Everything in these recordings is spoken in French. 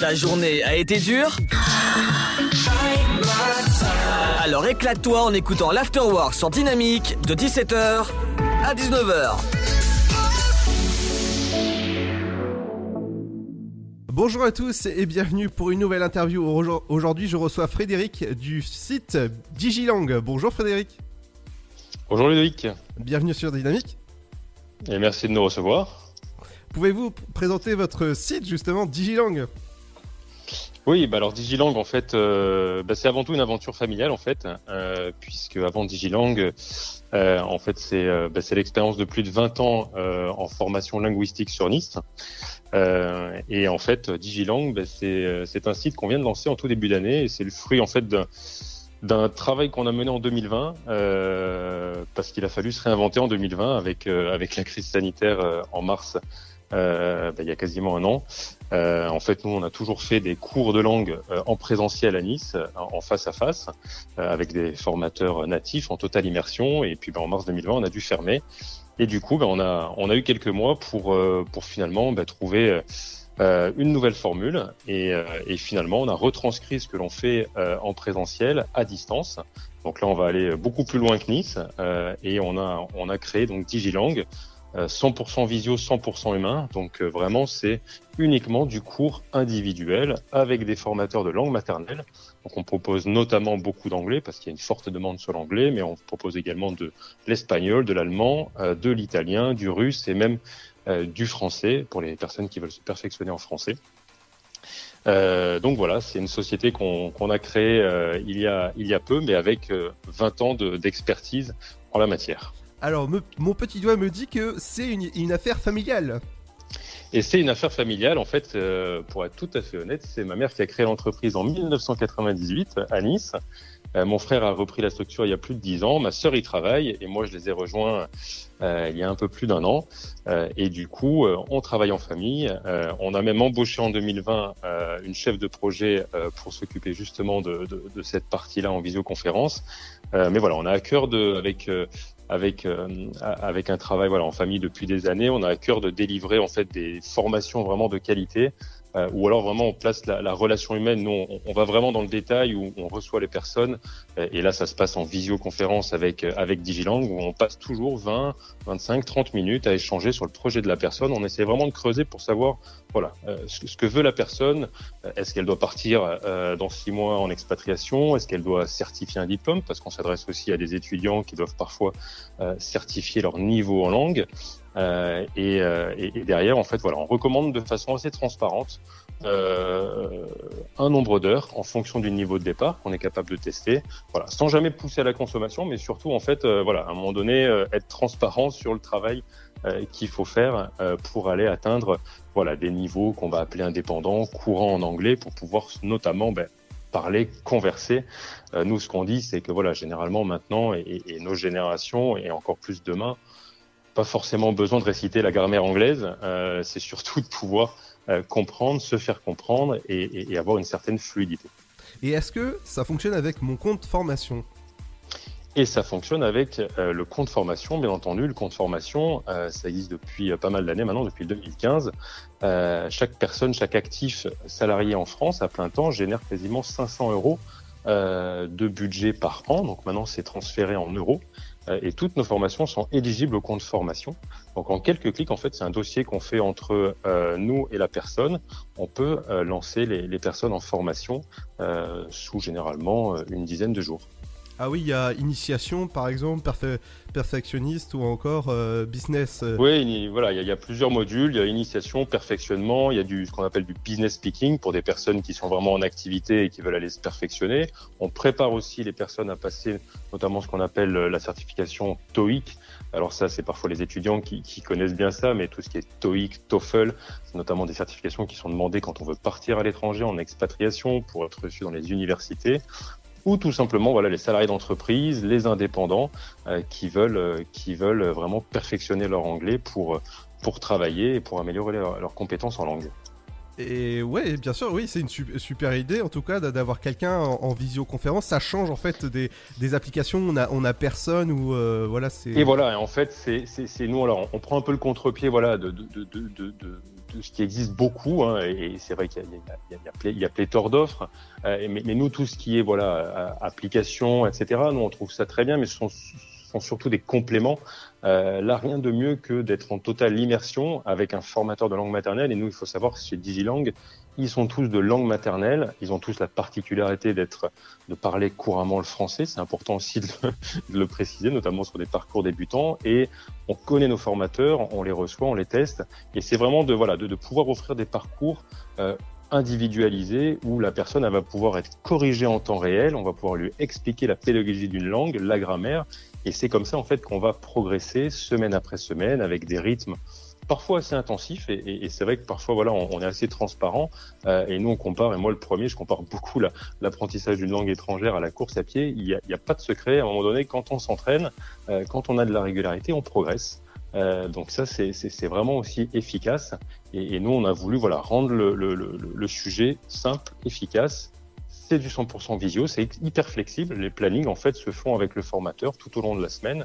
Ta journée a été dure Alors éclate-toi en écoutant l'Afterwork sur Dynamique de 17h à 19h. Bonjour à tous et bienvenue pour une nouvelle interview. Aujourd'hui, je reçois Frédéric du site Digilang. Bonjour Frédéric. Bonjour Ludovic. Bienvenue sur Dynamique. Et merci de nous recevoir. Pouvez-vous présenter votre site justement Digilang? Oui, bah alors Digilang en fait, euh, bah c'est avant tout une aventure familiale en fait, euh, puisque avant Digilang, euh, en fait c'est bah c'est l'expérience de plus de 20 ans en formation linguistique sur Nice. et en fait Digilang, bah, c'est un site qu'on vient de lancer en tout début d'année et c'est le fruit en fait d'un d'un travail qu'on a mené en 2020 parce qu'il a fallu se réinventer en 2020 avec avec la crise sanitaire en mars euh, bah, il y a quasiment un an. Euh, en fait, nous, on a toujours fait des cours de langue euh, en présentiel à Nice, en face à face, avec des formateurs natifs en totale immersion. Et puis, bah, en mars 2020, on a dû fermer. Et du coup, bah, on a on a eu quelques mois pour pour finalement trouver euh, une nouvelle formule et, et, finalement on a retranscrit ce que l'on fait en présentiel à distance. Donc là on va aller beaucoup plus loin que Nice et on a on a créé donc Digilang 100% euh, visio, 100% humain. Donc euh, vraiment, c'est uniquement du cours individuel avec des formateurs de langue maternelle. Donc on propose notamment beaucoup d'anglais parce qu'il y a une forte demande sur l'anglais, mais on propose également de l'espagnol, de l'allemand, euh, de l'italien, du russe et même du français pour les personnes qui veulent se perfectionner en français. Euh, donc voilà, c'est une société qu'on a créée il, y a, il y a peu, mais avec 20 ans d'expertise en la matière. Alors, mon petit doigt me dit que c'est une, affaire familiale. Et c'est une affaire familiale, en fait, euh, pour être tout à fait honnête, c'est ma mère qui a créé l'entreprise en 1998 à Nice. Euh, mon frère a repris la structure il y a plus de dix ans, ma sœur y travaille et moi je les ai rejoints euh, il y a un peu plus d'un an. et du coup, on travaille en famille. on a même embauché en 2020 une chef de projet pour s'occuper justement de, de, de cette partie-là en visioconférence. mais voilà, on a à cœur de, avec avec euh, avec un travail voilà en famille depuis des années. On a à cœur de délivrer en fait des formations vraiment de qualité euh, ou alors vraiment on place la, la relation humaine. Nous, on, on, va vraiment dans le détail où on reçoit les personnes. Euh, et là, ça se passe en visioconférence avec euh, avec Digilang où on passe toujours 20, 25, 30 minutes à échanger sur le projet de la personne. On essaie vraiment de creuser pour savoir voilà ce, ce, que veut la personne. Est-ce qu'elle doit partir dans six mois en expatriation? Est-ce qu'elle doit certifier un diplôme? Parce qu'on s'adresse aussi à des étudiants qui doivent parfois certifier leur niveau en langue. Euh, et, euh, et, et, derrière, en fait, voilà, on recommande de façon assez transparente euh, un nombre d'heures en fonction du niveau de départ qu'on est capable de tester, voilà, sans jamais pousser à la consommation, mais surtout, en fait, euh, voilà, à un moment donné, euh, être transparent sur le travail qu'il faut faire pour aller atteindre, voilà, des niveaux qu'on va appeler indépendants, courants en anglais, pour pouvoir notamment ben, parler, converser. nous, ce qu'on dit, c'est que voilà, généralement maintenant, et, et, nos générations, et encore plus demain, pas forcément besoin de réciter la grammaire anglaise, euh, c'est surtout de pouvoir euh, comprendre, se faire comprendre et, et, avoir une certaine fluidité. Et est-ce que ça fonctionne avec mon compte formation? Et ça fonctionne avec euh, le compte formation, bien entendu. Le compte formation, ça existe depuis pas mal d'années maintenant, depuis 2015. Euh, chaque personne, chaque actif salarié en France à plein temps génère quasiment 500 euros de budget par an. Donc maintenant, c'est transféré en euros. Euh, et toutes nos formations sont éligibles au compte formation. Donc en quelques clics, en fait, c'est un dossier qu'on fait entre euh, nous et la personne. On peut euh, lancer les, les, personnes en formation sous généralement une dizaine de jours. Ah oui, il y a initiation par exemple, perfectionniste ou encore euh, business. Euh. Oui, voilà, il y, a, plusieurs modules. Il y a initiation, perfectionnement, il y a du ce qu'on appelle du business speaking pour des personnes qui sont vraiment en activité et qui veulent aller se perfectionner. On prépare aussi les personnes à passer notamment ce qu'on appelle euh, la certification TOEIC. Alors ça, c'est parfois les étudiants qui, qui, connaissent bien ça, mais tout ce qui est TOEIC, TOEFL, c'est notamment des certifications qui sont demandées quand on veut partir à l'étranger en expatriation pour être reçu dans les universités ou tout simplement voilà les salariés d'entreprise, les indépendants euh, qui veulent euh, qui veulent vraiment perfectionner leur anglais pour euh, pour travailler et pour améliorer leurs compétences en langue. Et ouais, bien sûr, oui, c'est une super idée en tout cas d'avoir quelqu'un en, visioconférence. Ça change en fait des, des applications. On a, on a personne ou voilà, c'est. Et voilà, en fait, c'est nous alors on prend un peu le contre-pied voilà de, de, de, de ce qui existe beaucoup, hein, et, c'est vrai qu'il y, y, y, a pléthore d'offres, euh, mais, mais, nous, tout ce qui est voilà application, etc., nous on trouve ça très bien, mais ce sont, sont surtout des compléments. Euh, là, rien de mieux que d'être en totale immersion avec un formateur de langue maternelle. Et nous, il faut savoir que chez DigiLang, ils sont tous de langue maternelle. Ils ont tous la particularité d'être, de parler couramment le français. C'est important aussi de le, préciser, notamment sur des parcours débutants. Et on connaît nos formateurs, on les reçoit, on les teste. Et c'est vraiment de, voilà, de, de, pouvoir offrir des parcours euh, individualisés où la personne elle va pouvoir être corrigée en temps réel. On va pouvoir lui expliquer la pédagogie d'une langue, la grammaire. Et c'est comme ça en fait qu'on va progresser semaine après semaine avec des rythmes parfois assez intensifs. Et, et, c'est vrai que parfois voilà, on, est assez transparent. Euh, et nous on compare. Et moi le premier, je compare beaucoup l'apprentissage d'une langue étrangère à la course à pied. Il n'y a, a, pas de secret. À un moment donné, quand on s'entraîne, euh, quand on a de la régularité, on progresse. Euh, donc ça, c'est vraiment aussi efficace. Et, nous, on a voulu voilà rendre le sujet simple, efficace c'est du 100% visio, c'est hyper flexible. Les plannings, en fait, se font avec le formateur tout au long de la semaine,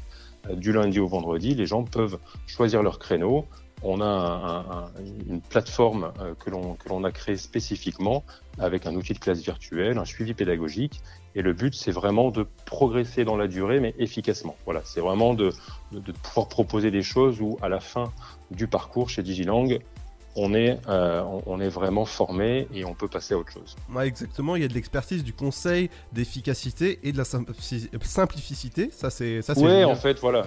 euh, du lundi au vendredi. Les gens peuvent choisir leur créneau. On a un, une plateforme euh, que l'on a créée spécifiquement avec un outil de classe virtuelle, un suivi pédagogique. Et le but, c'est vraiment de progresser dans la durée, mais efficacement. Voilà, c'est vraiment de, de, de, pouvoir proposer des choses où, à la fin du parcours chez Digilang, on est, euh, on est vraiment formé et on peut passer à autre chose. Ouais, exactement. Il y a de l'expertise, du conseil, d'efficacité et de la simplicité. Ça, c'est ça. Oui, en fait, voilà.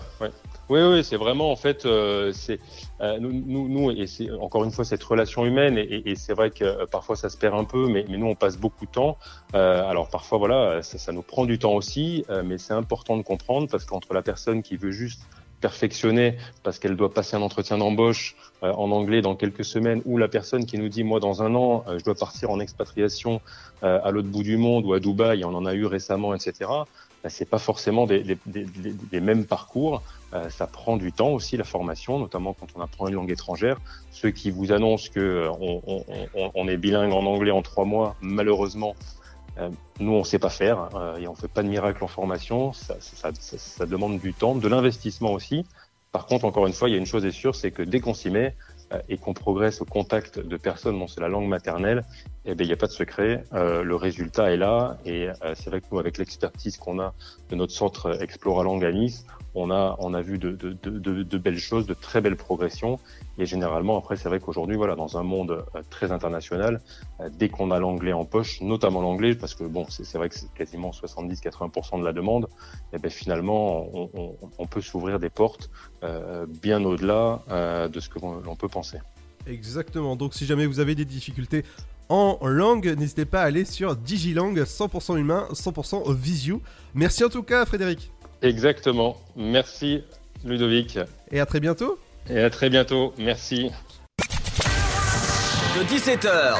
Oui, oui, c'est vraiment en fait, euh, c'est euh, nous, nous, nous, et c'est encore une fois cette relation humaine, et, et c'est vrai que parfois ça se perd un peu, mais, mais nous on passe beaucoup de temps. Alors parfois voilà, ça, ça, nous prend du temps aussi, mais c'est important de comprendre parce qu'entre la personne qui veut juste perfectionner parce qu'elle doit passer un entretien d'embauche euh, en anglais dans quelques semaines, ou la personne qui nous dit moi dans un an euh, je dois partir en expatriation euh, à l'autre bout du monde ou à Dubaï, on en a eu récemment, etc. Ben, c'est pas forcément des, des, des, des mêmes parcours. ça prend du temps aussi la formation, notamment quand on apprend une langue étrangère. Ceux qui vous annoncent que on, on, on est bilingue en anglais en trois mois, malheureusement, euh, nous, on sait pas faire euh, et on fait pas de miracle en formation. Ça, ça, ça, ça demande du temps, de l'investissement aussi. Par contre, encore une fois, il y a une chose est sûre, c'est que dès qu'on s'y met euh, et qu'on progresse au contact de personnes dont c'est la langue maternelle, eh bien, il n'y a pas de secret. Euh, le résultat est là et euh, c'est vrai que nous, avec l'expertise qu'on a de notre centre Explora Langue on a, on a vu de, de, de, belles choses, de très belles progressions. Et généralement, après, c'est vrai qu'aujourd'hui, voilà, dans un monde euh, très international, dès qu'on a l'anglais en poche, notamment l'anglais, parce que bon, c'est vrai que c'est quasiment 70-80% de la demande, eh bien finalement, on, on, peut s'ouvrir des portes bien au-delà de ce que l'on peut penser. Exactement. Donc, si jamais vous avez des difficultés en langue, n'hésitez pas à aller sur Digilang, 100% humain, 100% visio. Merci en tout cas, Frédéric. Exactement. Merci Ludovic. Et à très bientôt. Et à très bientôt. Merci. De 17h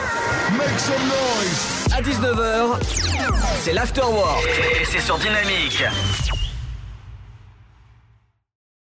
Make some noise. à 19h, c'est l'Afterwork. Et c'est sur Dynamique.